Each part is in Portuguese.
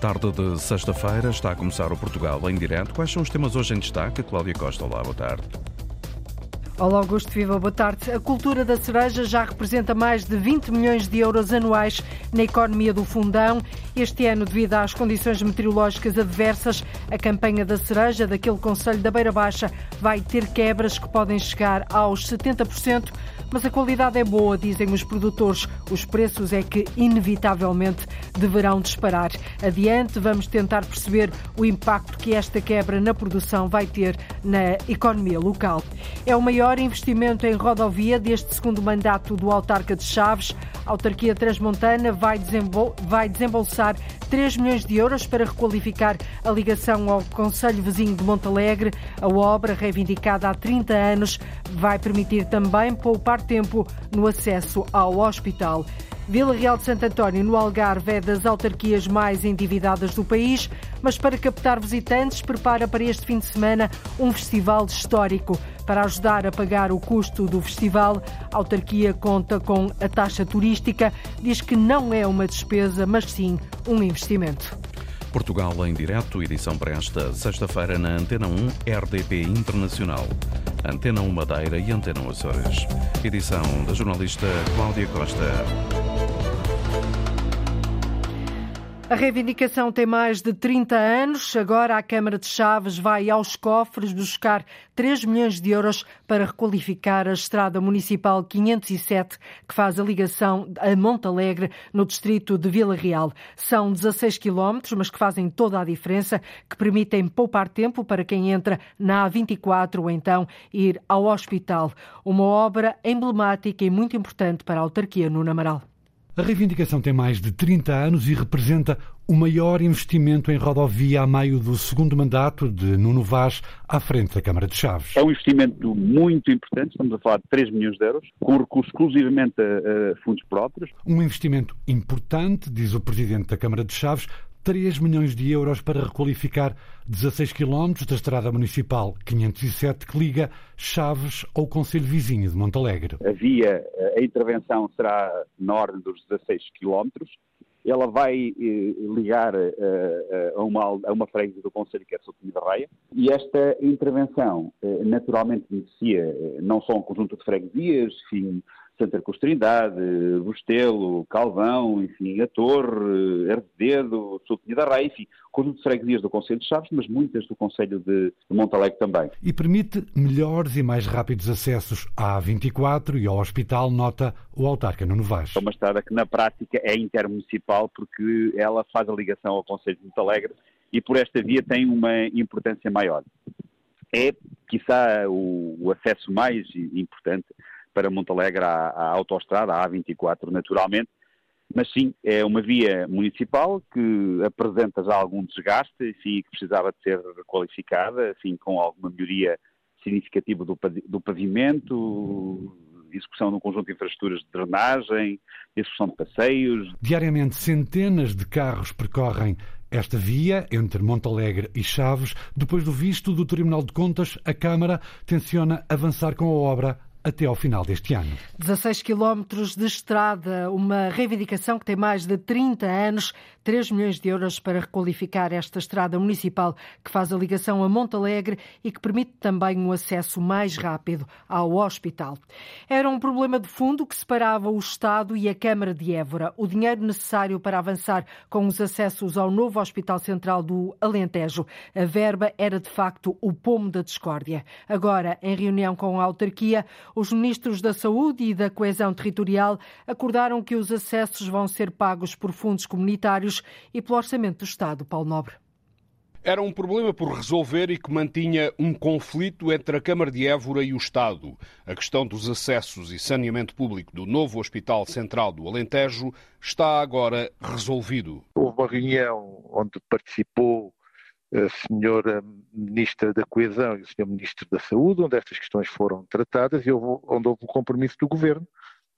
Tarde de sexta-feira está a começar o Portugal em direto. Quais são os temas hoje em destaque? Cláudia Costa, olá, boa tarde. Olá Augusto Viva, boa tarde. A cultura da cereja já representa mais de 20 milhões de euros anuais na economia do Fundão. Este ano, devido às condições meteorológicas adversas, a campanha da cereja daquele Conselho da Beira Baixa vai ter quebras que podem chegar aos 70%, mas a qualidade é boa, dizem os produtores. Os preços é que, inevitavelmente, deverão disparar. Adiante, vamos tentar perceber o impacto que esta quebra na produção vai ter na economia local. É o maior investimento em rodovia deste segundo mandato do autarca de Chaves. A autarquia transmontana vai, desembol vai desembolsar 3 milhões de euros para requalificar a ligação ao Conselho Vizinho de Montalegre. A obra, reivindicada há 30 anos, vai permitir também poupar tempo no acesso ao hospital. Vila Real de Santo António, no Algarve, é das autarquias mais endividadas do país, mas para captar visitantes, prepara para este fim de semana um festival histórico. Para ajudar a pagar o custo do festival, a autarquia conta com a taxa turística, diz que não é uma despesa, mas sim um investimento. Portugal em direto, edição para esta sexta-feira na Antena 1 RDP Internacional. Antena 1 Madeira e Antena 1 Açores. Edição da jornalista Cláudia Costa. A reivindicação tem mais de 30 anos. Agora a Câmara de Chaves vai aos cofres buscar 3 milhões de euros para requalificar a estrada municipal 507, que faz a ligação a Montalegre, no distrito de Vila Real. São 16 quilómetros, mas que fazem toda a diferença, que permitem poupar tempo para quem entra na A24 ou então ir ao hospital. Uma obra emblemática e muito importante para a autarquia no Namaral. A reivindicação tem mais de 30 anos e representa o maior investimento em rodovia a meio do segundo mandato de Nuno Vaz à frente da Câmara de Chaves. É um investimento muito importante, estamos a falar de 3 milhões de euros, com recurso exclusivamente a, a fundos próprios. Um investimento importante, diz o Presidente da Câmara de Chaves, 3 milhões de euros para requalificar 16 quilómetros da estrada municipal 507 que liga Chaves ao Conselho Vizinho de Montalegre. A via, a intervenção será na ordem dos 16 quilómetros. Ela vai eh, ligar eh, eh, a, uma, a uma freguesia do Conselho, que é Soutinho da Raia, e esta intervenção naturalmente beneficia não só um conjunto de freguesias, enfim, Santa Cruz Trindade, Bostelo, Calvão, enfim, a Torre, Herdedo, Soutinho da Raia, enfim, conjunto de freguesias do Conselho de Chaves, mas muitas do Conselho de Montalegre também. E permite melhores e mais rápidos acessos à A24 e ao hospital, nota o autarca Nuno Vaz. É uma estrada que na prática é intermunicipal porque ela faz a ligação ao Conselho de Montalegre e por esta via tem uma importância maior. É, quiçá, o, o acesso mais importante para Montalegre à, à autoestrada, à A24 naturalmente, mas sim, é uma via municipal que apresenta já algum desgaste, enfim, que precisava de ser requalificada, enfim, com alguma melhoria significativa do, do pavimento, execução de um conjunto de infraestruturas de drenagem, execução de passeios. Diariamente, centenas de carros percorrem esta via entre Montalegre e Chaves. Depois do visto do Tribunal de Contas, a Câmara tenciona avançar com a obra até ao final deste ano. 16 quilómetros de estrada, uma reivindicação que tem mais de 30 anos, 3 milhões de euros para requalificar esta estrada municipal que faz a ligação a Montalegre e que permite também um acesso mais rápido ao hospital. Era um problema de fundo que separava o Estado e a Câmara de Évora. O dinheiro necessário para avançar com os acessos ao novo Hospital Central do Alentejo. A verba era de facto o pomo da discórdia. Agora, em reunião com a autarquia, os ministros da Saúde e da Coesão Territorial acordaram que os acessos vão ser pagos por fundos comunitários e pelo Orçamento do Estado. Paulo Nobre. Era um problema por resolver e que mantinha um conflito entre a Câmara de Évora e o Estado. A questão dos acessos e saneamento público do novo Hospital Central do Alentejo está agora resolvido. Houve uma reunião onde participou a senhora Ministra da Coesão e o senhor Ministro da Saúde, onde estas questões foram tratadas e houve, onde houve um compromisso do Governo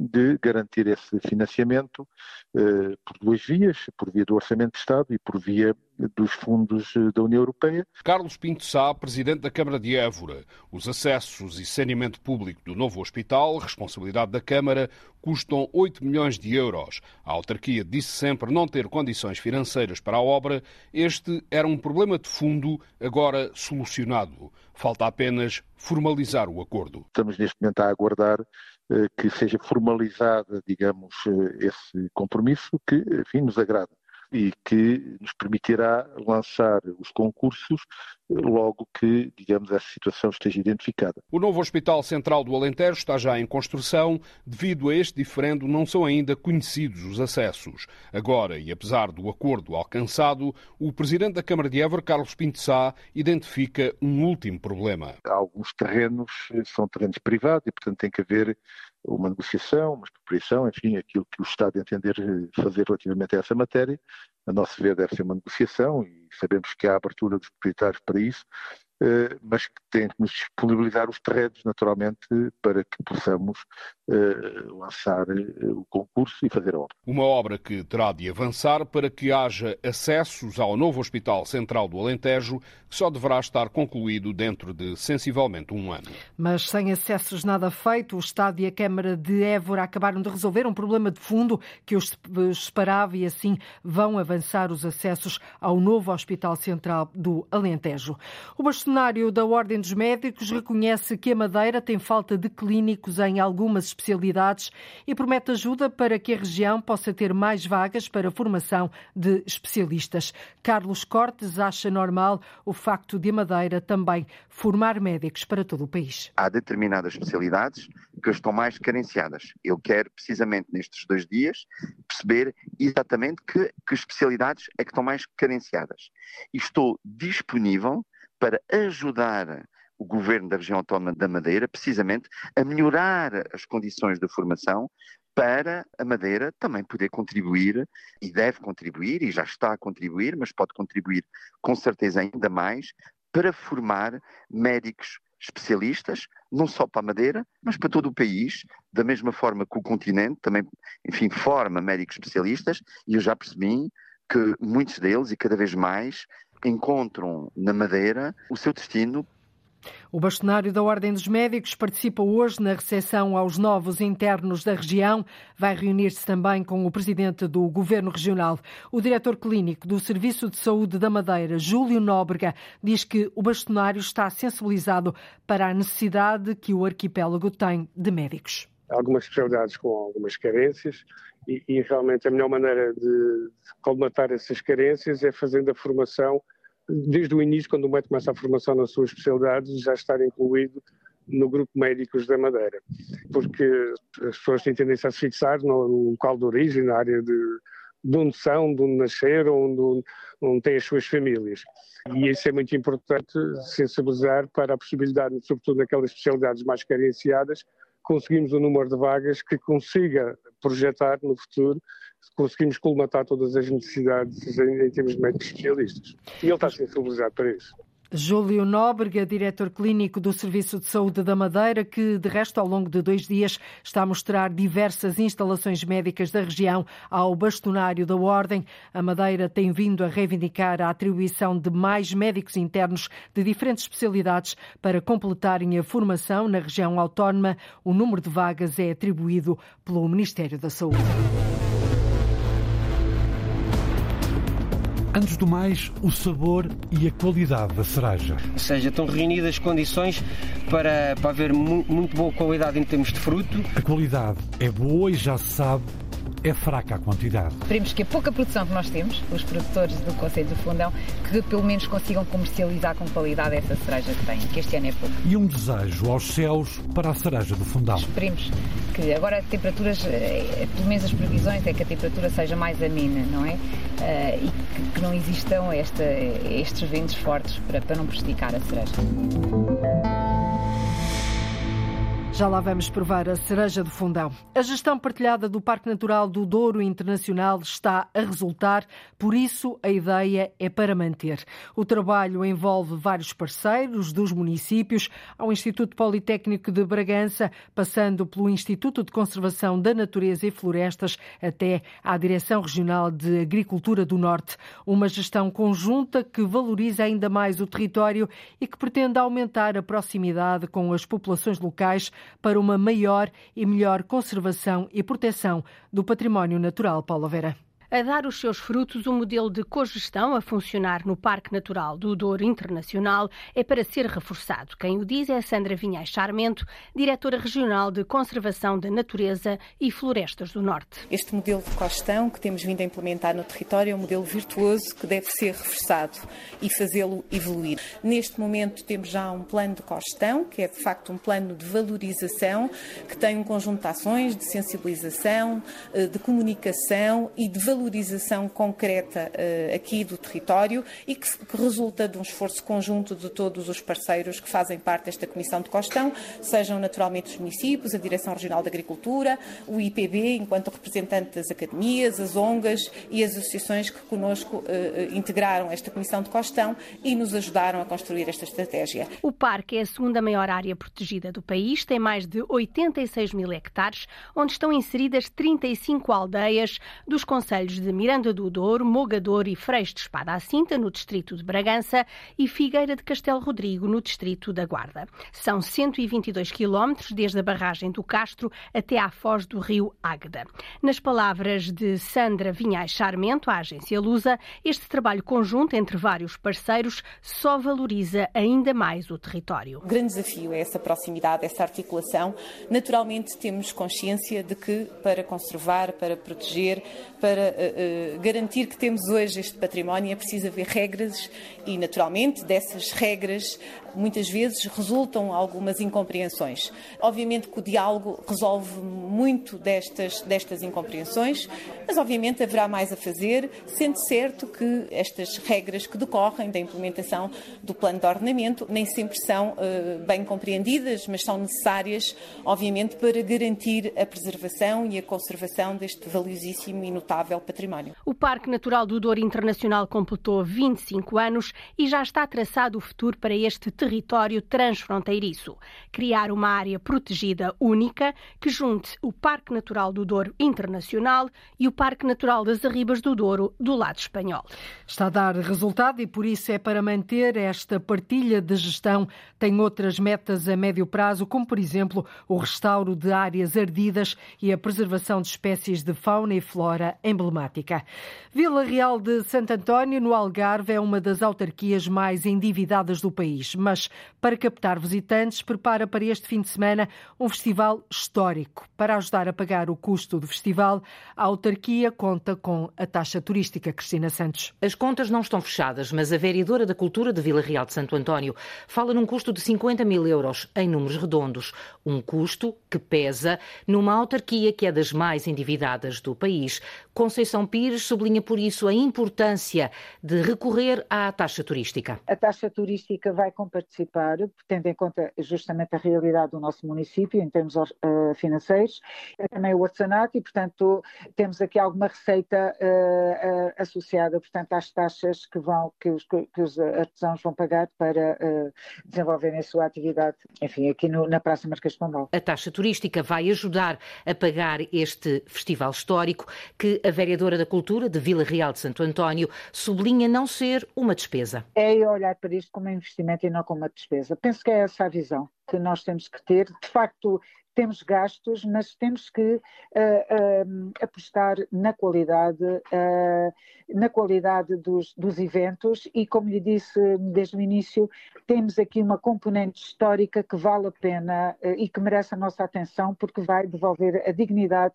de garantir esse financiamento eh, por duas vias, por via do Orçamento de Estado e por via dos fundos da União Europeia. Carlos Pinto Sá, presidente da Câmara de Évora. Os acessos e saneamento público do novo hospital, responsabilidade da Câmara, custam 8 milhões de euros. A autarquia disse sempre não ter condições financeiras para a obra. Este era um problema de fundo, agora solucionado. Falta apenas formalizar o acordo. Estamos neste momento a aguardar eh, que seja formalizada, digamos, eh, esse compromisso que, enfim, nos agrada e que nos permitirá lançar os concursos logo que, digamos, essa situação esteja identificada. O novo Hospital Central do Alentejo está já em construção. Devido a este diferendo, não são ainda conhecidos os acessos. Agora, e apesar do acordo alcançado, o Presidente da Câmara de Évora, Carlos Pinto Sá, identifica um último problema. Alguns terrenos são terrenos privados e, portanto, tem que haver uma negociação, uma expropriação, enfim, aquilo que o Estado entender fazer relativamente a essa matéria. A nosso ver, deve ser uma negociação e sabemos que há abertura dos proprietários para isso, mas que tem que nos disponibilizar os terrenos, naturalmente, para que possamos eh, lançar eh, o concurso e fazer a obra. Uma obra que terá de avançar para que haja acessos ao novo Hospital Central do Alentejo, que só deverá estar concluído dentro de sensivelmente um ano. Mas sem acessos nada feito, o Estado e a Câmara de Évora acabaram de resolver um problema de fundo que os separava e assim vão avançar os acessos ao novo Hospital Central do Alentejo. O bastonário da Ordem dos Médicos reconhece que a Madeira tem falta de clínicos em algumas especialidades e promete ajuda para que a região possa ter mais vagas para a formação de especialistas. Carlos Cortes acha normal o facto de a Madeira também formar médicos para todo o país. Há determinadas especialidades que estão mais carenciadas. Eu quero, precisamente nestes dois dias, perceber exatamente que, que especialidades é que estão mais carenciadas. E estou disponível para ajudar o governo da região autónoma da Madeira, precisamente, a melhorar as condições de formação para a Madeira também poder contribuir, e deve contribuir, e já está a contribuir, mas pode contribuir com certeza ainda mais, para formar médicos especialistas, não só para a Madeira, mas para todo o país, da mesma forma que o continente também, enfim, forma médicos especialistas, e eu já percebi que muitos deles, e cada vez mais, encontram na Madeira o seu destino o bastonário da Ordem dos Médicos participa hoje na recepção aos novos internos da região. Vai reunir-se também com o presidente do Governo Regional. O diretor clínico do Serviço de Saúde da Madeira, Júlio Nóbrega, diz que o bastonário está sensibilizado para a necessidade que o arquipélago tem de médicos. Algumas especialidades com algumas carências e, e realmente a melhor maneira de colmatar essas carências é fazendo a formação desde o início, quando o médico começa a formação na sua especialidade, já estar incluído no grupo médicos da Madeira, porque as pessoas têm tendência a se fixar no, local de origem, na área de, de onde são, de onde nasceram, onde, onde têm as suas famílias. E isso é muito importante, sensibilizar para a possibilidade, sobretudo naquelas especialidades mais carenciadas, conseguimos um número de vagas que consiga projetar no futuro, conseguimos colmatar todas as necessidades em, em termos de médicos especialistas. E ele está sensibilizado para isso. Júlio Nóbrega, diretor clínico do Serviço de Saúde da Madeira, que, de resto, ao longo de dois dias, está a mostrar diversas instalações médicas da região ao bastonário da Ordem. A Madeira tem vindo a reivindicar a atribuição de mais médicos internos de diferentes especialidades para completarem a formação na região autónoma. O número de vagas é atribuído pelo Ministério da Saúde. Antes do mais, o sabor e a qualidade da cereja. Ou seja, estão reunidas as condições para, para haver muito boa qualidade em termos de fruto. A qualidade é boa e já se sabe é fraca a quantidade. Esperemos que a pouca produção que nós temos, os produtores do Conselho do Fundão, que pelo menos consigam comercializar com qualidade essa cereja que têm, que este ano é pouco. E um desejo aos céus para a cereja do Fundão. Esperemos que agora as temperaturas, eh, pelo menos as previsões é que a temperatura seja mais amena, não é? Uh, e que, que, não existam esta, estes ventos fortes para, para não prejudicar a cereja. Já lá vamos provar a cereja do fundão. A gestão partilhada do Parque Natural do Douro Internacional está a resultar, por isso a ideia é para manter. O trabalho envolve vários parceiros dos municípios, ao Instituto Politécnico de Bragança, passando pelo Instituto de Conservação da Natureza e Florestas, até à Direção Regional de Agricultura do Norte. Uma gestão conjunta que valoriza ainda mais o território e que pretende aumentar a proximidade com as populações locais para uma maior e melhor conservação e proteção do património natural. Paula Vera a dar os seus frutos, o modelo de cogestão a funcionar no Parque Natural do Douro Internacional é para ser reforçado. Quem o diz é Sandra Vinhais Charmento, diretora regional de Conservação da Natureza e Florestas do Norte. Este modelo de cogestão que temos vindo a implementar no território é um modelo virtuoso que deve ser reforçado e fazê-lo evoluir. Neste momento temos já um plano de cogestão, que é de facto um plano de valorização, que tem um conjunto de ações de sensibilização, eh, de comunicação e de valorização valorização concreta uh, aqui do território e que, que, resulta de um esforço conjunto de todos os parceiros que fazem parte desta Comissão de Costão, sejam naturalmente os municípios, a Direção Regional de Agricultura, o IPB, enquanto representante das academias, as ONGas e as associações que conosco uh, integraram esta Comissão de Costão e nos ajudaram a construir esta estratégia. O parque é a segunda maior área protegida do país, tem mais de 86 mil hectares, onde estão inseridas 35 aldeias dos conselhos de Miranda do Douro, Mogador e Freixo de Espada à Cinta, no distrito de Bragança, e Figueira de Castelo Rodrigo, no distrito da Guarda. São 122 quilómetros desde a barragem do Castro até à foz do rio Águeda. Nas palavras de Sandra Vinhais Charmento, a agência Lusa, este trabalho conjunto entre vários parceiros só valoriza ainda mais o território. O grande desafio é essa proximidade, essa articulação. Naturalmente temos consciência de que para conservar, para proteger, para uh, garantir que temos hoje este património. É preciso haver regras e, naturalmente, dessas regras muitas vezes resultam algumas incompreensões. Obviamente que o diálogo resolve muito destas, destas incompreensões, mas obviamente haverá mais a fazer, sendo certo que estas regras que decorrem da implementação do plano de ordenamento nem sempre são uh, bem compreendidas, mas são necessárias, obviamente, para garantir a preservação e a conservação deste valiosíssimo e notável património. O Parque Natural do Douro Internacional completou 25 anos e já está traçado o futuro para este território transfronteiriço. Criar uma área protegida única que junte o Parque Natural do Douro Internacional e o Parque Natural das Arribas do Douro do lado espanhol. Está a dar resultado e por isso é para manter esta partilha de gestão. Tem outras metas a médio prazo, como por exemplo o restauro de áreas ardidas e a preservação de espécies de fauna e flora emblemática. Vila Real de Santo António, no Algarve, é uma das autarquias mais endividadas do país, mas para captar visitantes, prepara para este fim de semana um festival histórico. Para ajudar a pagar o custo do festival, a autarquia conta com a taxa turística. Cristina Santos. As contas não estão fechadas, mas a vereadora da Cultura de Vila Real de Santo António fala num custo de 50 mil euros, em números redondos. Um custo que pesa numa autarquia que é das mais endividadas do país. Conceição Pires sublinha por isso a importância de recorrer à taxa turística. A taxa turística vai participar, tendo em conta justamente a realidade do nosso município em termos uh, financeiros, é também o orçanato e, portanto, temos aqui alguma receita uh, uh, associada, portanto, às taxas que, vão, que, os, que os artesãos vão pagar para desenvolverem a sua atividade, enfim, aqui no, na Praça Marquês de Pombal. A taxa turística vai ajudar a pagar este festival histórico que a vereadora da Cultura de Vila Real de Santo António sublinha não ser uma despesa. É olhar para isto como um investimento e não como uma despesa. Penso que é essa a visão que nós temos que ter. De facto, temos gastos, mas temos que uh, uh, apostar na qualidade, uh, na qualidade dos, dos, eventos e, como lhe disse desde o início, temos aqui uma componente histórica que vale a pena e que merece a nossa atenção porque vai devolver a dignidade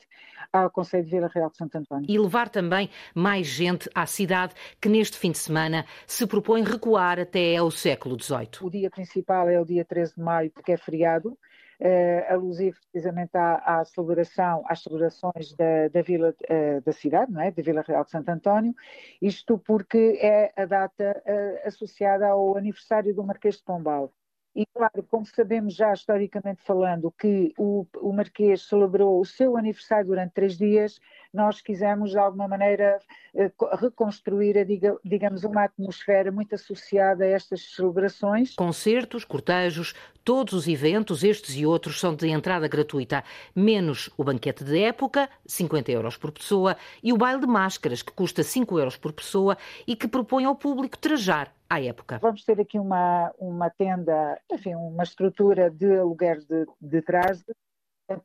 ao Conselho de Vila Real de Santo António. E levar também mais gente à cidade que neste fim de semana se propõe recuar até ao século XVIII. O dia principal é o dia 13 de maio, porque é feriado uh, alusivo precisamente à, à, celebração, às celebrações da, da vila uh, da cidade, não é? da Vila Real de Santo António, isto porque é a data uh, associada ao aniversário do Marquês de Pombal. E, claro, como sabemos já historicamente falando que o, o Marquês celebrou o seu aniversário durante três dias, nós quisemos de alguma maneira eh, reconstruir, diga, digamos, uma atmosfera muito associada a estas celebrações. Concertos, cortejos, todos os eventos, estes e outros, são de entrada gratuita, menos o banquete de época, 50 euros por pessoa, e o baile de máscaras, que custa 5 euros por pessoa e que propõe ao público trajar à época. Vamos ter aqui uma, uma tenda, enfim, uma estrutura de aluguer de, de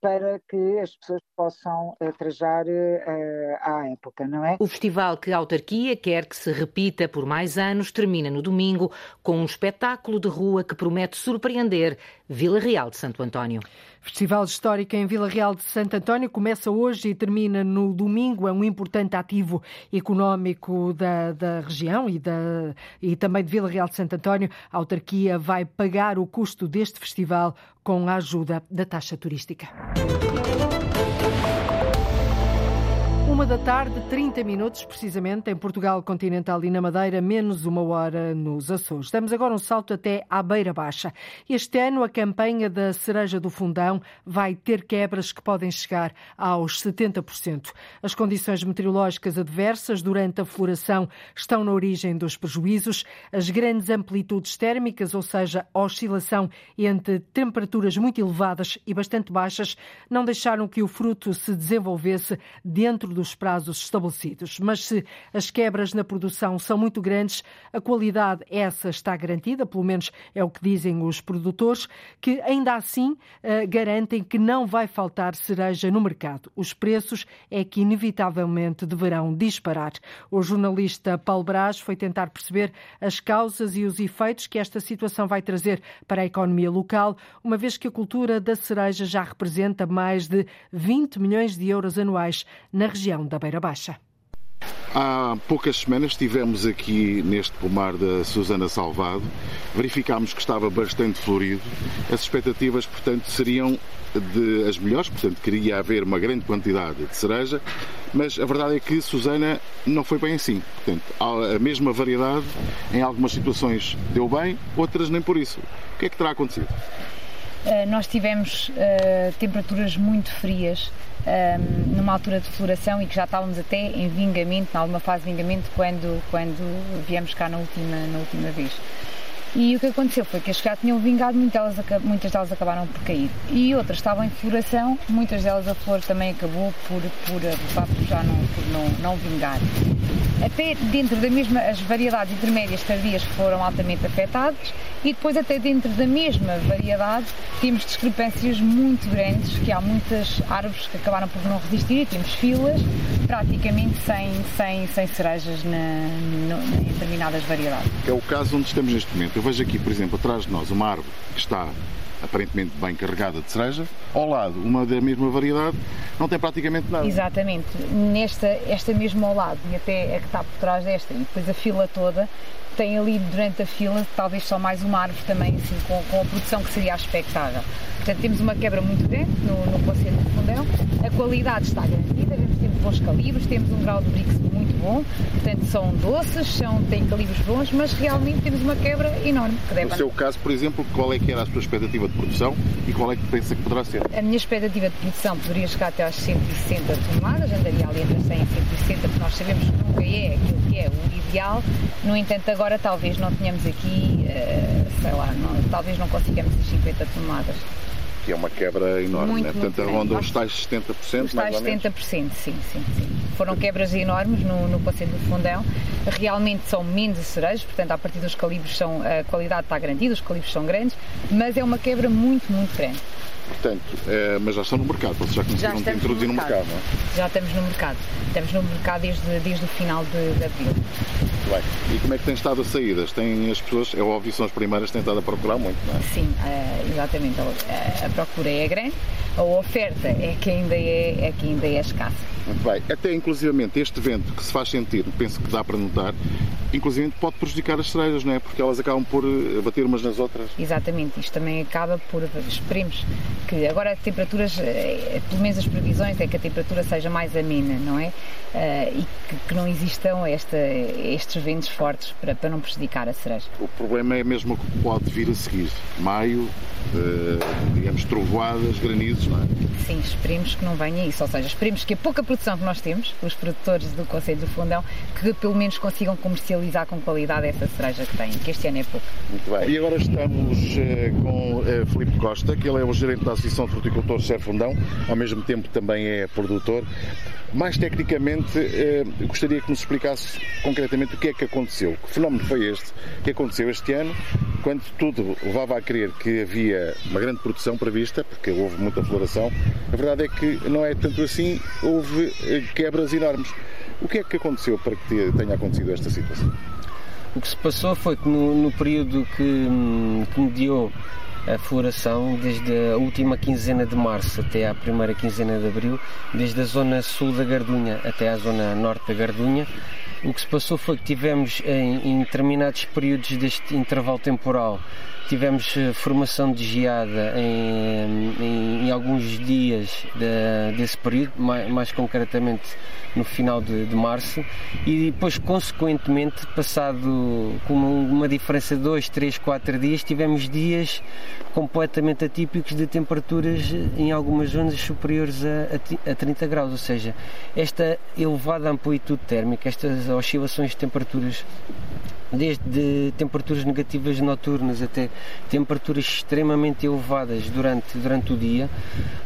para que as pessoas possam uh, trajar uh, à época, não é? O festival que a autarquia quer que se repita por mais anos termina no domingo com um espetáculo de rua que promete surpreender Vila Real de Santo António. Festival Histórico em Vila Real de Santo António começa hoje e termina no domingo. É um importante ativo económico da, da região e, da, e também de Vila Real de Santo António. A autarquia vai pagar o custo deste festival com a ajuda da taxa turística. Uma da tarde, 30 minutos, precisamente, em Portugal continental e na Madeira, menos uma hora nos Açores. Damos agora um salto até à Beira Baixa. Este ano, a campanha da cereja do fundão vai ter quebras que podem chegar aos 70%. As condições meteorológicas adversas durante a floração estão na origem dos prejuízos. As grandes amplitudes térmicas, ou seja, a oscilação entre temperaturas muito elevadas e bastante baixas, não deixaram que o fruto se desenvolvesse dentro do prazos estabelecidos. Mas se as quebras na produção são muito grandes, a qualidade essa está garantida, pelo menos é o que dizem os produtores, que ainda assim eh, garantem que não vai faltar cereja no mercado. Os preços é que inevitavelmente deverão disparar. O jornalista Paulo Brás foi tentar perceber as causas e os efeitos que esta situação vai trazer para a economia local, uma vez que a cultura da cereja já representa mais de 20 milhões de euros anuais na região região da Beira Baixa. Há poucas semanas estivemos aqui neste pomar da Susana Salvado, verificámos que estava bastante florido. As expectativas, portanto, seriam de as melhores, portanto, queria haver uma grande quantidade de cereja, mas a verdade é que Susana não foi bem assim. Portanto, a mesma variedade, em algumas situações deu bem, outras nem por isso. O que é que terá acontecido? Uh, nós tivemos uh, temperaturas muito frias um, numa altura de floração e que já estávamos até em vingamento, em alguma fase de vingamento, quando, quando viemos cá na última, na última vez. E o que aconteceu foi que as que já tinham vingado, muitas delas, muitas delas acabaram por cair. E outras estavam em floração, muitas delas a flor também acabou por, por, por já não, por não, não vingar. Até dentro da mesma, as variedades intermédias tardias foram altamente afetadas e depois até dentro da mesma variedade temos discrepâncias muito grandes, que há muitas árvores que acabaram por não resistir temos filas praticamente sem, sem, sem cerejas na, em determinadas variedades. É o caso onde estamos neste momento. Eu vejo aqui, por exemplo, atrás de nós uma árvore que está aparentemente bem carregada de cereja, ao lado uma da mesma variedade, não tem praticamente nada. Exatamente. Nesta, esta mesma ao lado e até a que está por trás desta e depois a fila toda, tem ali durante a fila talvez só mais uma árvore também assim, com, com a produção que seria expectável. Portanto, temos uma quebra muito grande no, no conceito de fundão, a qualidade está garantida, bons calibres, temos um grau de brix muito bom, portanto são doces, são, têm calibres bons, mas realmente temos uma quebra enorme. Que deve... No seu caso, por exemplo, qual é que era a sua expectativa de produção e qual é que pensa que poderá ser? A minha expectativa de produção poderia chegar até às 160 toneladas, andaria ali entre 100 e 160, porque nós sabemos que nunca é aquilo que é o ideal, no entanto agora talvez não tenhamos aqui, uh, sei lá, não, talvez não consigamos as 50 toneladas que é uma quebra enorme, muito, né? portanto arronda os tais 70%. Os tais 70%, sim, sim, sim. Foram quebras enormes no, no Conselho do Fundão. Realmente são menos cerejas, portanto, a partir dos calibres são, a qualidade está garantida, os calibres são grandes, mas é uma quebra muito, muito grande. Portanto, é, mas já estão no mercado, vocês já conseguiram já introduzir no mercado, no mercado não é? Já estamos no mercado. Estamos no mercado desde, desde o final de, de abril. Bem, e como é que tem estado as saídas? Tem as pessoas, é óbvio, são as primeiras que têm estado a procurar muito, não é? Sim, uh, exatamente. A, a, procura é grande. a oferta é que ainda é, é, que ainda é escassa. Muito bem. Até inclusivamente este vento que se faz sentir, penso que dá para notar, inclusive pode prejudicar as cerejas, não é? Porque elas acabam por eh, bater umas nas outras. Exatamente. Isto também acaba por, esperemos que agora as temperaturas, eh, pelo menos as previsões é que a temperatura seja mais amena, não é? Uh, e que, que, não existam esta, estes ventos fortes para, para não prejudicar a cereja. O problema é mesmo o que pode vir a seguir. Maio, digamos, trovoadas, granizos, não é? Sim, esperemos que não venha isso. Ou seja, esperemos que a pouca produção que nós temos, os produtores do Conselho do Fundão, que pelo menos consigam comercializar com qualidade essa cereja que têm, que este ano é pouco. Muito bem. E agora estamos uh, com uh, Filipe Costa, que ele é o gerente da Associação de Fruticultores Ser Fundão, ao mesmo tempo também é produtor. Mais tecnicamente, uh, gostaria que nos explicasse concretamente o que é que aconteceu. Que fenómeno foi este que aconteceu este ano, quando tudo levava a crer que havia uma grande produção prevista, porque houve muita floração. A verdade é que não é tanto assim, houve quebras enormes. O que é que aconteceu para que tenha acontecido esta situação? O que se passou foi que no, no período que, hum, que mediou a floração, desde a última quinzena de março até à primeira quinzena de abril, desde a zona sul da Gardunha até à zona norte da Gardunha, o que se passou foi que tivemos em, em determinados períodos deste intervalo temporal tivemos eh, formação de geada em, em, em alguns dias de, desse período, mais, mais, concretamente no final de, de, março, e depois, consequentemente, passado com uma, diferença de 2, 3, 4 dias, tivemos dias completamente atípicos de temperaturas em algumas zonas superiores a, a, a 30 graus, ou seja, esta elevada amplitude térmica, estas oscilações de temperaturas desde temperaturas negativas noturnas até temperaturas extremamente elevadas durante, durante o dia,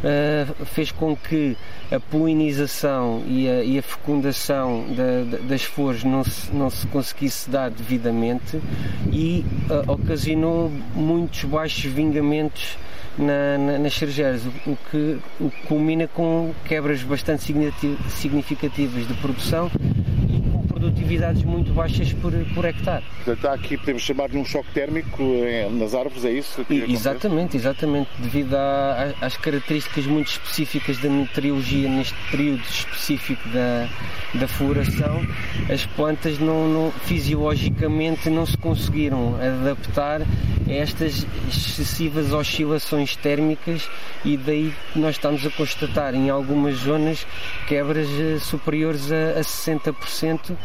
uh, fez com que a polinização e a, e a fecundação da, das flores não se, não se conseguisse dar devidamente e uh, ocasionou muitos baixos vingamentos na, na, nas cerejeiras, o que, o que culmina com quebras bastante significativas de produção produtividades muito baixas por, por hectare. Portanto, aqui podemos chamar de um choque térmico eh, nas árvores, é isso? E, exatamente, exatamente. Devido a, a, às características muito específicas da meteorologia neste período específico da, da floração, as plantas não, não, fisiologicamente não se conseguiram adaptar a estas excessivas oscilações térmicas e daí nós estamos a constatar em algumas zonas quebras eh, superiores a, a 60%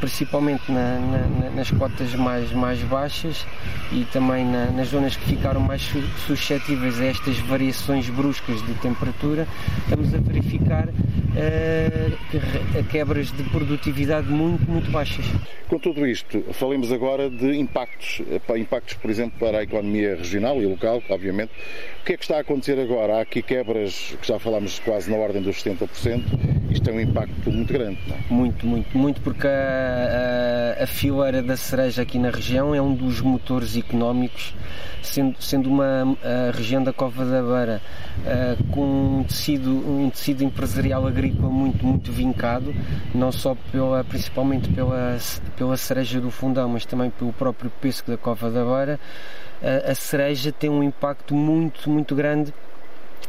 principalmente na, na, nas cotas mais, mais baixas e também na, nas zonas que ficaram mais suscetíveis a estas variações bruscas de temperatura, estamos a verificar uh, quebras de produtividade muito, muito baixas. Com tudo isto, falemos agora de impactos, impactos, por exemplo, para a economia regional e local, obviamente. O que é que está a acontecer agora? Há aqui quebras que já falámos quase na ordem dos 70%. Isto tem um impacto muito grande, não é? Muito, muito, muito, porque a, a, a fileira da cereja aqui na região é um dos motores económicos, sendo, sendo uma região da Cova da Beira uh, com um tecido, um tecido empresarial agrícola muito, muito vincado, não só pela, principalmente pela, pela cereja do fundão, mas também pelo próprio pesco da Cova da Beira, uh, a cereja tem um impacto muito, muito grande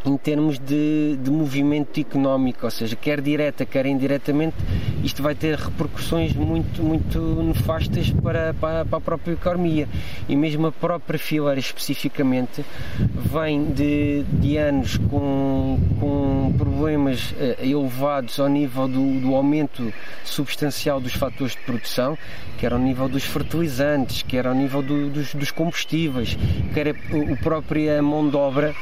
em termos de, de, movimento económico, ou seja, quer direta, quer indiretamente, isto vai ter repercussões muito, muito nefastas para, para, para a própria economia. E mesmo a própria fileira especificamente vem de, de anos com, com problemas uh, elevados ao nível do, do aumento substancial dos fatores de produção, quer ao nível dos fertilizantes, quer ao nível do, dos, dos combustíveis, quer a, a própria mão de obra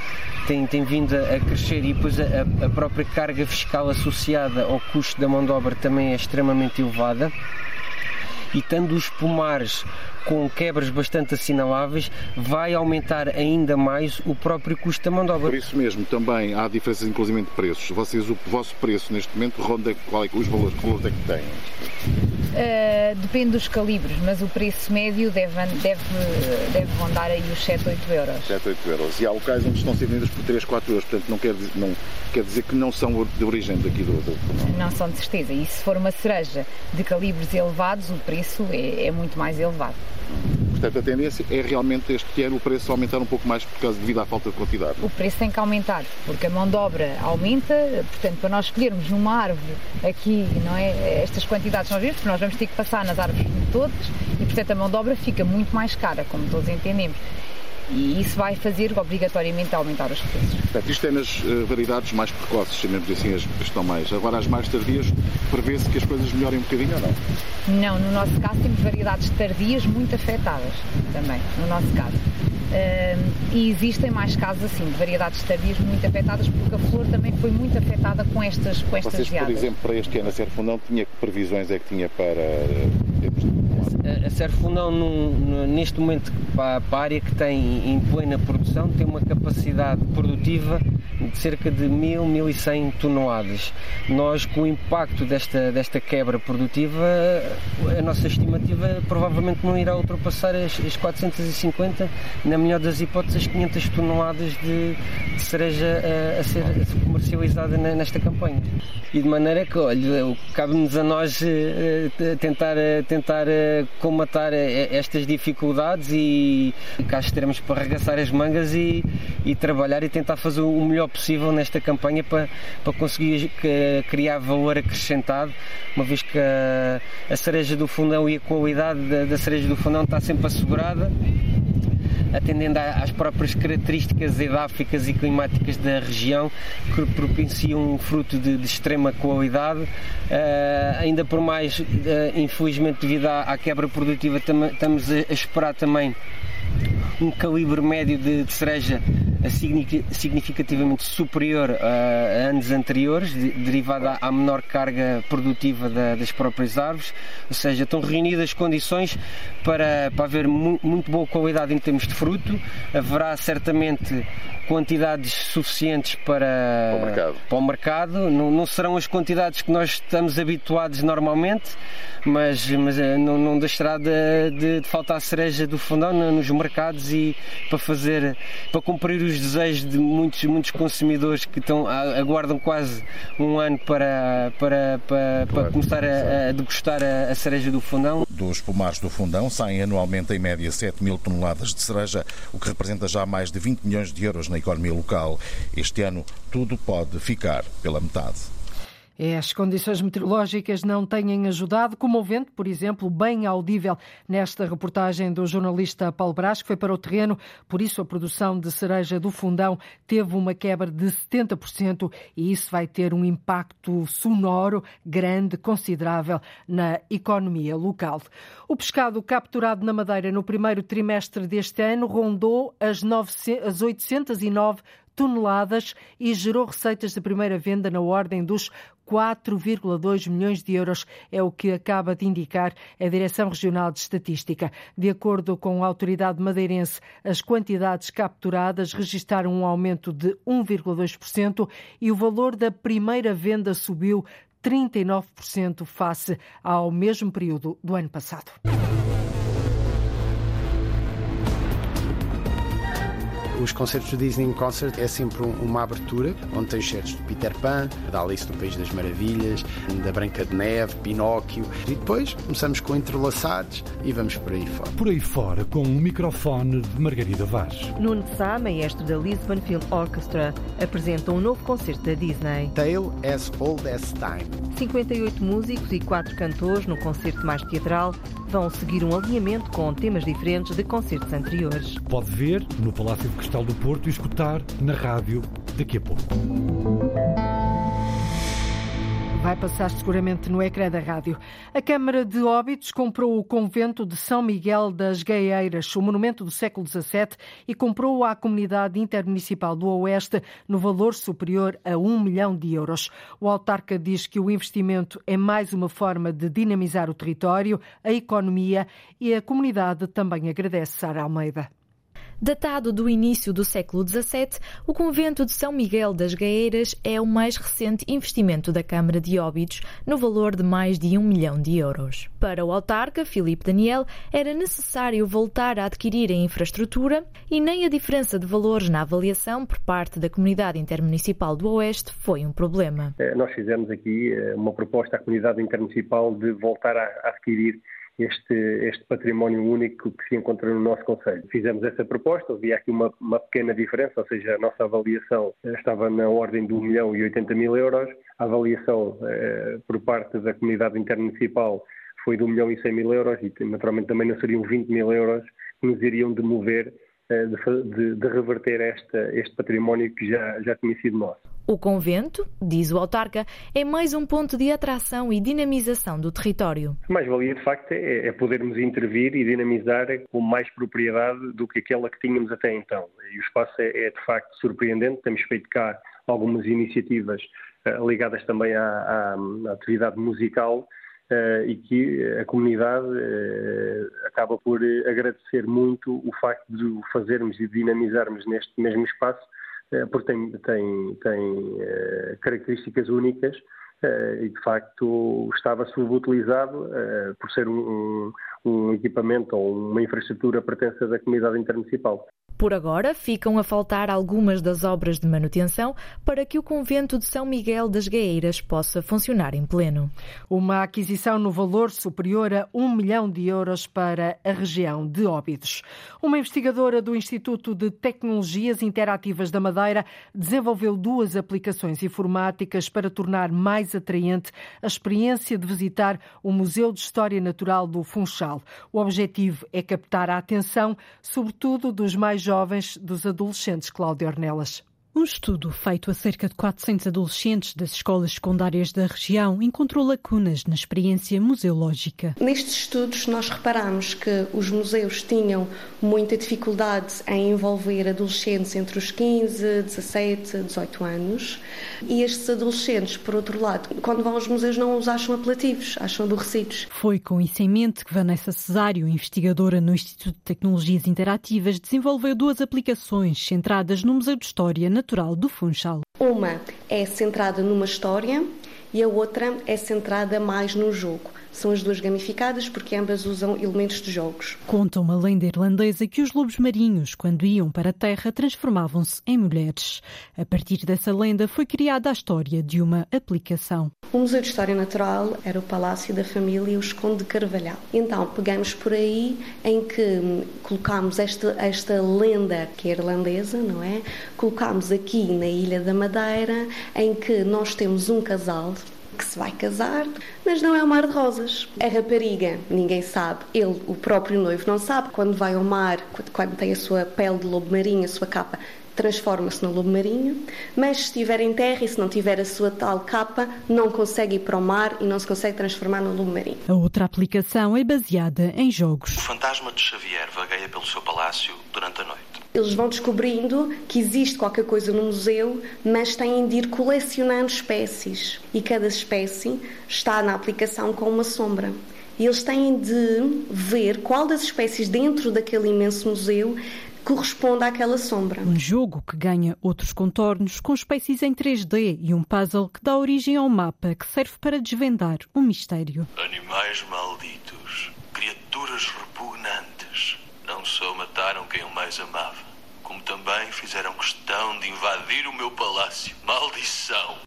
tem, tem vindo a, crescer e depois a, a própria carga fiscal associada ao custo da mão de obra também é extremamente elevada. E tendo os pomares com quebras bastante assinaláveis, vai aumentar ainda mais o próprio custo da mão de obra. Por isso mesmo, também há diferenças inclusive de preços. Vocês, o vosso preço neste momento, ronda qual é, os valores, que valores é que têm? Uh, depende dos calibres, mas o preço médio deve, deve, deve rondar aí os 7, 8 euros. 7, 8 euros. E há locais onde estão a ser vendidas por 3, 4 euros, portanto não quer, não, quer dizer que não são de origem daqui do... do... Não são de certeza. E se for uma cereja de calibres elevados, o preço é, é muito mais elevado. Portanto, a tendência é realmente este ano o preço aumentar um pouco mais por causa devido à falta de quantidade. O preço tem que aumentar, porque a mão de obra aumenta, portanto, para nós escolhermos numa árvore aqui, não é, estas quantidades nós vemos, porque nós vamos ter que passar nas árvores todas e, portanto, a mão de obra fica muito mais cara, como todos entendemos e isso vai fazer obrigatoriamente aumentar os preços. Portanto, isto é nas uh, variedades mais precoces, chamemos assim, as que estão mais. Agora, as mais tardias, prevê-se que as coisas melhorem um bocadinho ou não? Não, no nosso caso temos variedades tardias muito afetadas também, no nosso caso. Uh, e existem mais casos assim, de variedades tardias muito afetadas, porque a flor também foi muito afetada com estas, com estas Vocês, geadas. por exemplo, para este ano a Serfundão, tinha que previsões é que tinha para eh, a Serfundão, neste momento, para a área que tem em plena produção, tem uma capacidade produtiva de cerca de 1000, 1100 toneladas. Nós, com o impacto desta, desta quebra produtiva, a nossa estimativa provavelmente não irá ultrapassar as, as 450, na melhor das hipóteses, as 500 toneladas de, de cereja a, a, ser, a ser comercializada nesta campanha. E de maneira que, olha, cabe-nos a nós tentar, uh, tentar uh, comatar estas dificuldades e cá estaremos para arregaçar as mangas e, e trabalhar e tentar fazer o melhor possível nesta campanha para, para conseguir criar valor acrescentado, uma vez que a, a cereja do fundão e a qualidade da, da cereja do fundão está sempre assegurada atendendo às próprias características edáficas e climáticas da região, que propiciam um fruto de, de extrema qualidade. Uh, ainda por mais, uh, infelizmente, devido à, à quebra produtiva, tam, estamos a, a esperar também um calibre médio de, de cereja significativamente superior a, anos anteriores, de, derivada à menor carga produtiva da, das próprias árvores, ou seja, estão reunidas as condições para, para haver mu, muito boa qualidade em termos de fruto, haverá certamente quantidades suficientes para, para o mercado, para o mercado. Não, não, serão as quantidades que nós estamos habituados normalmente, mas, mas eh, não, não deixará de, de, de faltar cereja do fundão nos mercados e para fazer, para cumprir os desejos de muitos, muitos consumidores que estão, aguardam quase um ano para, para, para, para começar a, a degustar a, a cereja do fundão. Dos pomares do fundão saem anualmente em média 7 mil toneladas de cereja, o que representa já mais de 20 milhões de euros na economia local. Este ano tudo pode ficar pela metade. É, as condições meteorológicas não têm ajudado, como o vento, por exemplo, bem audível nesta reportagem do jornalista Paulo Brás, que foi para o terreno, por isso a produção de cereja do fundão teve uma quebra de 70% e isso vai ter um impacto sonoro grande, considerável na economia local. O pescado capturado na Madeira no primeiro trimestre deste ano rondou as, 900, as 809 toneladas e gerou receitas de primeira venda na ordem dos 4,2 milhões de euros, é o que acaba de indicar a Direção Regional de Estatística. De acordo com a autoridade madeirense, as quantidades capturadas registaram um aumento de 1,2% e o valor da primeira venda subiu 39% face ao mesmo período do ano passado. Os concertos do Disney Concert é sempre uma abertura, onde tem certos de Peter Pan, da Alice no País das Maravilhas, da Branca de Neve, Pinóquio. E depois começamos com entrelaçados e vamos por aí fora. Por aí fora, com o microfone de Margarida Vaz. Nuno Sá, maestro da Lisbon Film Orchestra, apresenta um novo concerto da Disney. Tale as Old as Time. 58 músicos e 4 cantores no concerto mais teatral vão seguir um alinhamento com temas diferentes de concertos anteriores. Pode ver no Palácio de Cristal do Porto e escutar na rádio daqui a pouco. Vai passar seguramente no ecrã da rádio. A Câmara de Óbitos comprou o convento de São Miguel das Gaieiras, o monumento do século XVII, e comprou à comunidade intermunicipal do Oeste no valor superior a um milhão de euros. O autarca diz que o investimento é mais uma forma de dinamizar o território, a economia e a comunidade também agradece Sara Almeida. Datado do início do século XVII, o convento de São Miguel das Gaeiras é o mais recente investimento da Câmara de Óbidos, no valor de mais de um milhão de euros. Para o autarca, Filipe Daniel, era necessário voltar a adquirir a infraestrutura e nem a diferença de valores na avaliação por parte da Comunidade Intermunicipal do Oeste foi um problema. Nós fizemos aqui uma proposta à Comunidade Intermunicipal de voltar a adquirir este, este património único que se encontra no nosso Conselho. Fizemos essa proposta, havia aqui uma, uma pequena diferença, ou seja, a nossa avaliação estava na ordem de 1 milhão e 80 mil euros, a avaliação eh, por parte da comunidade intermunicipal foi de 1 milhão e 100 mil euros e naturalmente também não seriam 20 mil euros que nos iriam demover eh, de, de, de, reverter esta, este património que já, já tinha sido nosso. O convento, diz o autarca, é mais um ponto de atração e dinamização do território. A mais-valia, de facto, é, é, podermos intervir e dinamizar com mais propriedade do que aquela que tínhamos até então. E o espaço é, é de facto surpreendente. Temos feito cá algumas iniciativas uh, ligadas também à, à, à atividade musical Uh, e que a comunidade uh, acaba por agradecer muito o facto de o fazermos e dinamizarmos neste mesmo espaço, porque tem, tem, tem características únicas e de facto estava subutilizado por ser um, um, um equipamento ou uma infraestrutura pertença da comunidade intermunicipal. Por agora, ficam a faltar algumas das obras de manutenção para que o convento de São Miguel das Gaeiras possa funcionar em pleno. Uma aquisição no valor superior a um milhão de euros para a região de Óbidos. Uma investigadora do Instituto de Tecnologias Interativas da Madeira desenvolveu duas aplicações informáticas para tornar mais atraente a experiência de visitar o Museu de História Natural do Funchal. O objetivo é captar a atenção, sobretudo dos mais jovens dos adolescentes, Cláudia Ornelas. Um estudo feito a cerca de 400 adolescentes das escolas secundárias da região encontrou lacunas na experiência museológica. Nestes estudos, nós reparamos que os museus tinham muita dificuldade em envolver adolescentes entre os 15, 17, 18 anos e estes adolescentes, por outro lado, quando vão aos museus não os acham apelativos, acham aborrecidos. Foi com isso em mente que Vanessa Cesário, investigadora no Instituto de Tecnologias Interativas, desenvolveu duas aplicações centradas no Museu de História Natural natural do Funchal. Uma é centrada numa história e a outra é centrada mais no jogo. São as duas gamificadas porque ambas usam elementos de jogos. Conta uma lenda irlandesa que os lobos marinhos, quando iam para a terra, transformavam-se em mulheres. A partir dessa lenda foi criada a história de uma aplicação. O Museu de História Natural era o palácio da família Os Conde de Carvalhal. Então pegamos por aí em que colocámos esta, esta lenda que é irlandesa, não é? Colocámos aqui na Ilha da Madeira em que nós temos um casal que se vai casar, mas não é um mar de rosas. A rapariga, ninguém sabe, ele, o próprio noivo, não sabe. Quando vai ao mar, quando tem a sua pele de lobo marinho, a sua capa, transforma-se no lobo marinho, mas se estiver em terra e se não tiver a sua tal capa, não consegue ir para o mar e não se consegue transformar no lobo marinho. A outra aplicação é baseada em jogos. O fantasma de Xavier vagueia pelo seu palácio durante a noite. Eles vão descobrindo que existe qualquer coisa no museu, mas têm de ir colecionando espécies. E cada espécie está na aplicação com uma sombra. E eles têm de ver qual das espécies dentro daquele imenso museu corresponde àquela sombra. Um jogo que ganha outros contornos com espécies em 3D e um puzzle que dá origem ao mapa que serve para desvendar um mistério. Animais malditos, criaturas repugnantes, não só mataram quem eu mais amava, também fizeram questão de invadir o meu palácio. Maldição!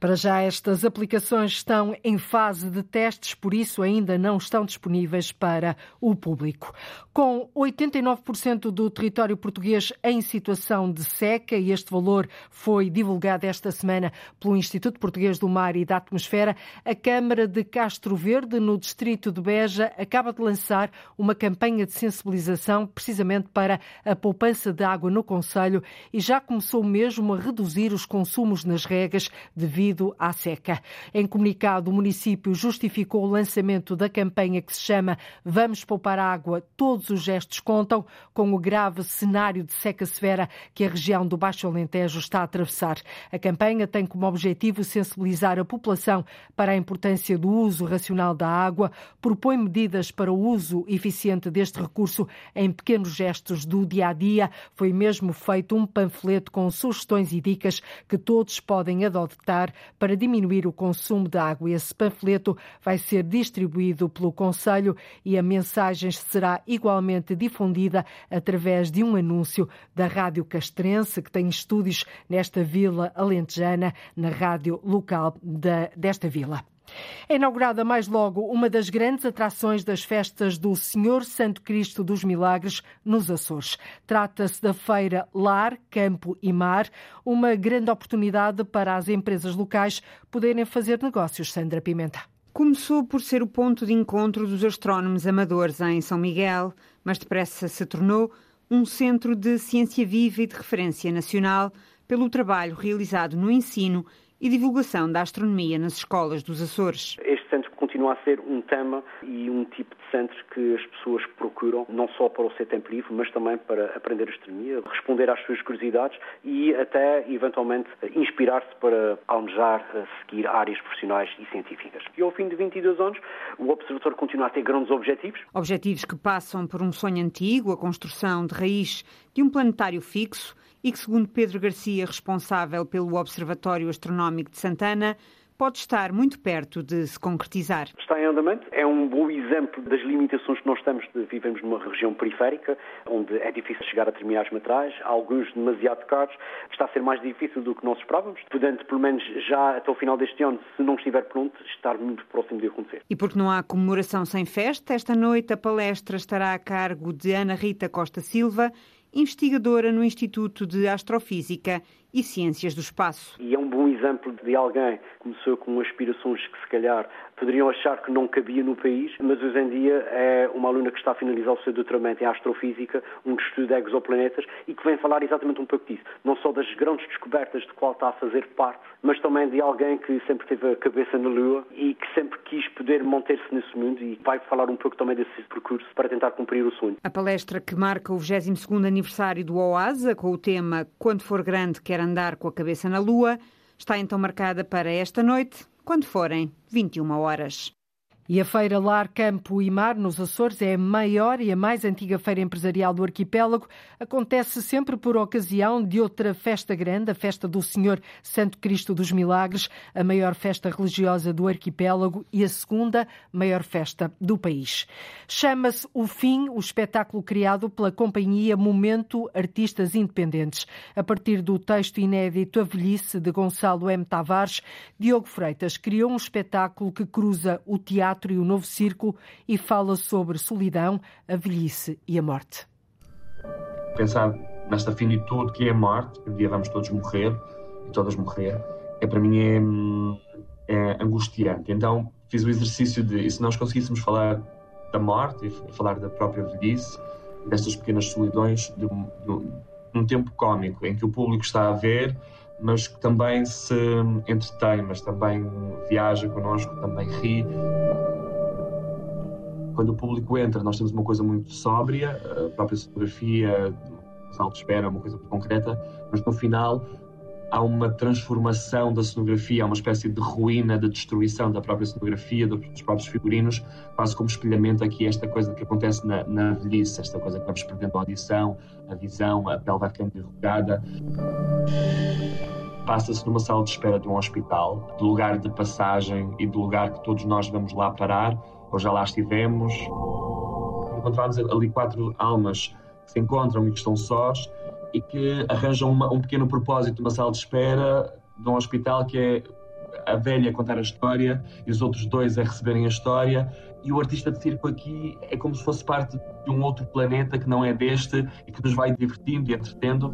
Para já, estas aplicações estão em fase de testes, por isso ainda não estão disponíveis para o público. Com 89% do território português em situação de seca, e este valor foi divulgado esta semana pelo Instituto Português do Mar e da Atmosfera, a Câmara de Castro Verde, no distrito de Beja, acaba de lançar uma campanha de sensibilização precisamente para a poupança de água no Conselho e já começou mesmo a reduzir os consumos nas regas devido devido à seca. Em comunicado, o município justificou o lançamento da campanha que se chama Vamos Poupar Água, Todos os Gestos Contam, com o grave cenário de seca severa que a região do Baixo Alentejo está a atravessar. A campanha tem como objetivo sensibilizar a população para a importância do uso racional da água, propõe medidas para o uso eficiente deste recurso em pequenos gestos do dia a dia. Foi mesmo feito um panfleto com sugestões e dicas que todos podem adotar para diminuir o consumo de água. Esse panfleto vai ser distribuído pelo Conselho e a mensagem será igualmente difundida através de um anúncio da Rádio Castrense, que tem estúdios nesta vila alentejana, na rádio local da, desta vila. É inaugurada mais logo uma das grandes atrações das festas do Senhor Santo Cristo dos Milagres nos Açores. Trata-se da feira Lar, Campo e Mar, uma grande oportunidade para as empresas locais poderem fazer negócios. Sandra Pimenta. Começou por ser o ponto de encontro dos astrónomos amadores em São Miguel, mas depressa se tornou um centro de ciência viva e de referência nacional pelo trabalho realizado no ensino e divulgação da astronomia nas escolas dos Açores. Este continua a ser um tema e um tipo de centro que as pessoas procuram, não só para o seu tempo livre, mas também para aprender astronomia, responder às suas curiosidades e até, eventualmente, inspirar-se para almejar seguir áreas profissionais e científicas. E ao fim de 22 anos, o Observatório continua a ter grandes objetivos. Objetivos que passam por um sonho antigo, a construção de raiz de um planetário fixo e que, segundo Pedro Garcia, responsável pelo Observatório Astronómico de Santana, pode estar muito perto de se concretizar. Está em andamento, é um bom exemplo das limitações que nós temos de vivemos numa região periférica, onde é difícil chegar a determinados materiais, alguns demasiado caros, está a ser mais difícil do que nós esperávamos, portanto, pelo menos já até o final deste ano, se não estiver pronto, estar muito próximo de acontecer. E porque não há comemoração sem festa, esta noite a palestra estará a cargo de Ana Rita Costa Silva, investigadora no Instituto de Astrofísica e Ciências do Espaço. E é um bom exemplo de alguém que começou com aspirações que se calhar poderiam achar que não cabia no país, mas hoje em dia é uma aluna que está a finalizar o seu doutoramento em astrofísica, um estudo de exoplanetas e que vem falar exatamente um pouco disso, não só das grandes descobertas de qual está a fazer parte, mas também de alguém que sempre teve a cabeça na Lua e que sempre quis poder manter-se nesse mundo e vai falar um pouco também desse percurso para tentar cumprir o sonho. A palestra que marca o 22º aniversário do OASA, com o tema Quando for grande quer andar com a cabeça na Lua, está então marcada para esta noite, quando forem 21 horas. E a Feira Lar Campo e Mar, nos Açores, é a maior e a mais antiga feira empresarial do arquipélago. Acontece sempre por ocasião de outra festa grande, a Festa do Senhor Santo Cristo dos Milagres, a maior festa religiosa do arquipélago e a segunda maior festa do país. Chama-se O Fim, o espetáculo criado pela companhia Momento Artistas Independentes. A partir do texto inédito A Velhice, de Gonçalo M. Tavares, Diogo Freitas criou um espetáculo que cruza o teatro teatro e o novo circo e fala sobre solidão, a velhice e a morte. Pensar nesta finitude que é a morte, que um dia vamos todos morrer e todas morrer, é para mim é, é angustiante. Então fiz o exercício de, se nós conseguíssemos falar da morte e falar da própria velhice, destas pequenas solidões, de, de, de um tempo cómico em que o público está a ver mas que também se entretém, mas também viaja connosco, também ri. Quando o público entra, nós temos uma coisa muito sóbria, a própria fotografia, sala de espera, uma coisa muito concreta, mas no final há uma transformação da cenografia, há uma espécie de ruína, de destruição da própria cenografia, dos próprios figurinos, quase como espelhamento aqui esta coisa que acontece na, na velhice, esta coisa que vamos perdendo a audição, a visão, a pele vai ficando derrugada. Passa-se numa sala de espera de um hospital, de lugar de passagem e de lugar que todos nós vamos lá parar, ou já lá estivemos. Encontramos ali quatro almas que se encontram e que estão sós, e que arranjam uma, um pequeno propósito numa sala de espera de um hospital que é a velha a contar a história e os outros dois a receberem a história. E o artista de circo aqui é como se fosse parte de um outro planeta que não é deste e que nos vai divertindo e entretendo.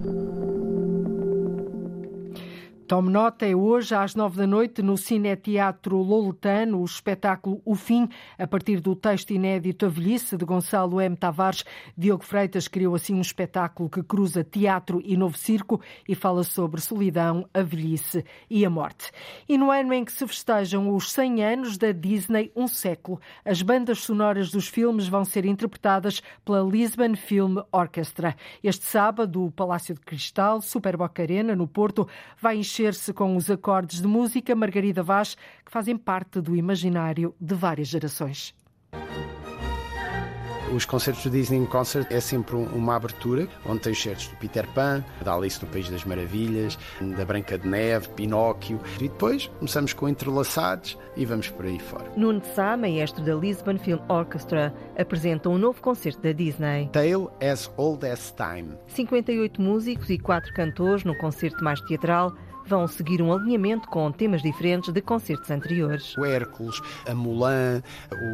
Tome nota, é hoje às nove da noite no Cine Teatro Loletano o espetáculo O Fim, a partir do texto inédito A Velhice de Gonçalo M. Tavares. Diogo Freitas criou assim um espetáculo que cruza teatro e novo circo e fala sobre solidão, a velhice e a morte. E no ano em que se festejam os 100 anos da Disney, um século, as bandas sonoras dos filmes vão ser interpretadas pela Lisbon Film Orchestra. Este sábado, o Palácio de Cristal, Super Boca Arena, no Porto, vai encher mexer-se com os acordes de música Margarida Vaz, que fazem parte do imaginário de várias gerações. Os concertos do Disney Concert é sempre uma abertura, onde tem certos do Peter Pan, da Alice no País das Maravilhas, da Branca de Neve, Pinóquio. E depois começamos com entrelaçados e vamos por aí fora. Nuno Sá, maestro da Lisbon Film Orchestra, apresenta um novo concerto da Disney. Tale as Old as Time. 58 músicos e 4 cantores no concerto mais teatral vão seguir um alinhamento com temas diferentes de concertos anteriores. O Hércules, a Mulan,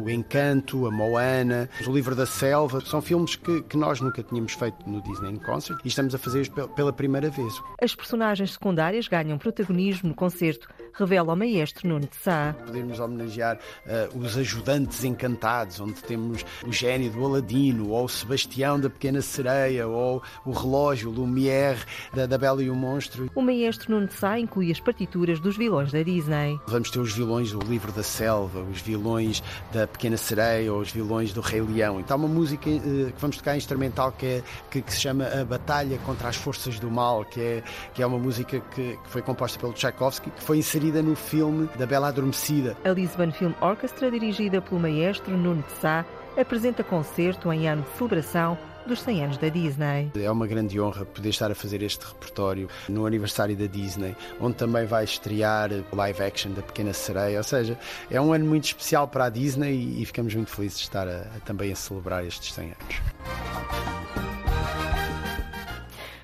o Encanto, a Moana, o Livro da Selva, são filmes que, que nós nunca tínhamos feito no Disney Concert e estamos a fazer pela primeira vez. As personagens secundárias ganham protagonismo no concerto, revela o maestro Nuno de Sá. Podemos homenagear uh, os ajudantes encantados, onde temos o gênio do Aladino, ou o Sebastião da Pequena Sereia, ou o relógio, Lumière da, da Bela e o Monstro. O maestro Nuno de Sá inclui as partituras dos vilões da Disney. Vamos ter os vilões do Livro da Selva, os vilões da Pequena Sereia, ou os vilões do Rei Leão. Então, uma música uh, que vamos tocar instrumental que, é, que, que, se chama A Batalha contra as Forças do Mal, que é, que é uma música que, que foi composta pelo Tchaikovsky, que foi inserida no filme da Bela Adormecida. A Lisbon Film Orchestra, dirigida pelo maestro Nuno de Sá, apresenta concerto em ano de celebração dos 100 anos da Disney. É uma grande honra poder estar a fazer este repertório no aniversário da Disney, onde também vai estrear live action da Pequena Sereia. Ou seja, é um ano muito especial para a Disney e ficamos muito felizes de estar a, a, também a celebrar estes 100 anos.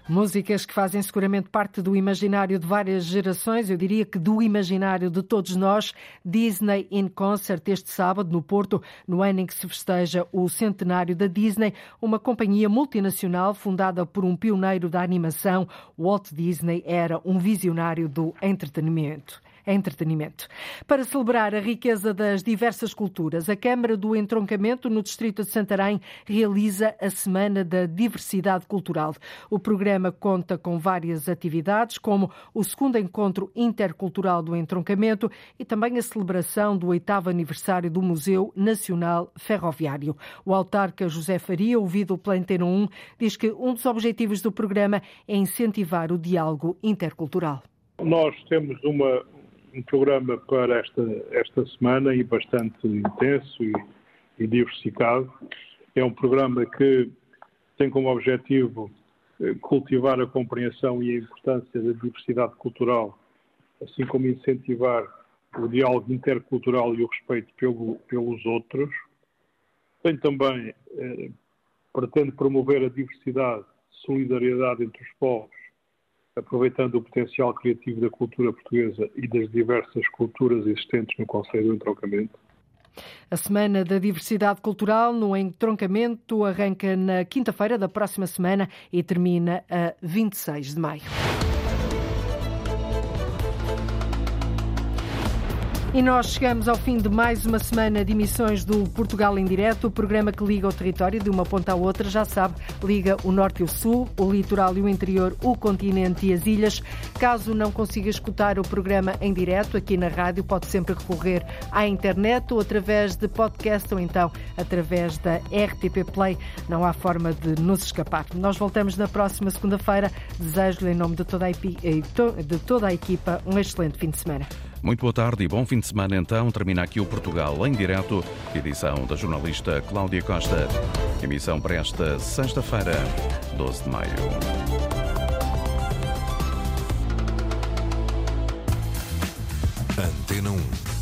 Músicas que fazem seguramente parte do imaginário de várias gerações, eu diria que do imaginário de todos nós. Disney in Concert este sábado no Porto, no ano em que se festeja o centenário da Disney, uma companhia multinacional fundada por um pioneiro da animação. Walt Disney era um visionário do entretenimento entretenimento. Para celebrar a riqueza das diversas culturas, a Câmara do Entroncamento, no Distrito de Santarém, realiza a Semana da Diversidade Cultural. O programa conta com várias atividades, como o segundo encontro intercultural do entroncamento e também a celebração do oitavo aniversário do Museu Nacional Ferroviário. O autarca José Faria, ouvido pela Antena 1, diz que um dos objetivos do programa é incentivar o diálogo intercultural. Nós temos uma, um programa para esta, esta semana e bastante intenso e, e diversificado. É um programa que tem como objetivo eh, cultivar a compreensão e a importância da diversidade cultural, assim como incentivar o diálogo intercultural e o respeito pelo, pelos outros. Tem também, eh, pretende promover a diversidade, solidariedade entre os povos aproveitando o potencial criativo da cultura portuguesa e das diversas culturas existentes no Conselho do Entroncamento. A Semana da Diversidade Cultural no Entroncamento arranca na quinta-feira da próxima semana e termina a 26 de maio. E nós chegamos ao fim de mais uma semana de emissões do Portugal em Direto, o programa que liga o território de uma ponta à outra, já sabe, liga o norte e o sul, o litoral e o interior, o continente e as ilhas. Caso não consiga escutar o programa em direto aqui na rádio, pode sempre recorrer à internet ou através de podcast ou então através da RTP Play. Não há forma de nos escapar. Nós voltamos na próxima segunda-feira. Desejo-lhe, em nome de toda, a, eh, de toda a equipa, um excelente fim de semana. Muito boa tarde e bom fim de semana então. Termina aqui o Portugal em direto, edição da jornalista Cláudia Costa. Emissão para esta sexta-feira, 12 de maio. Antena 1.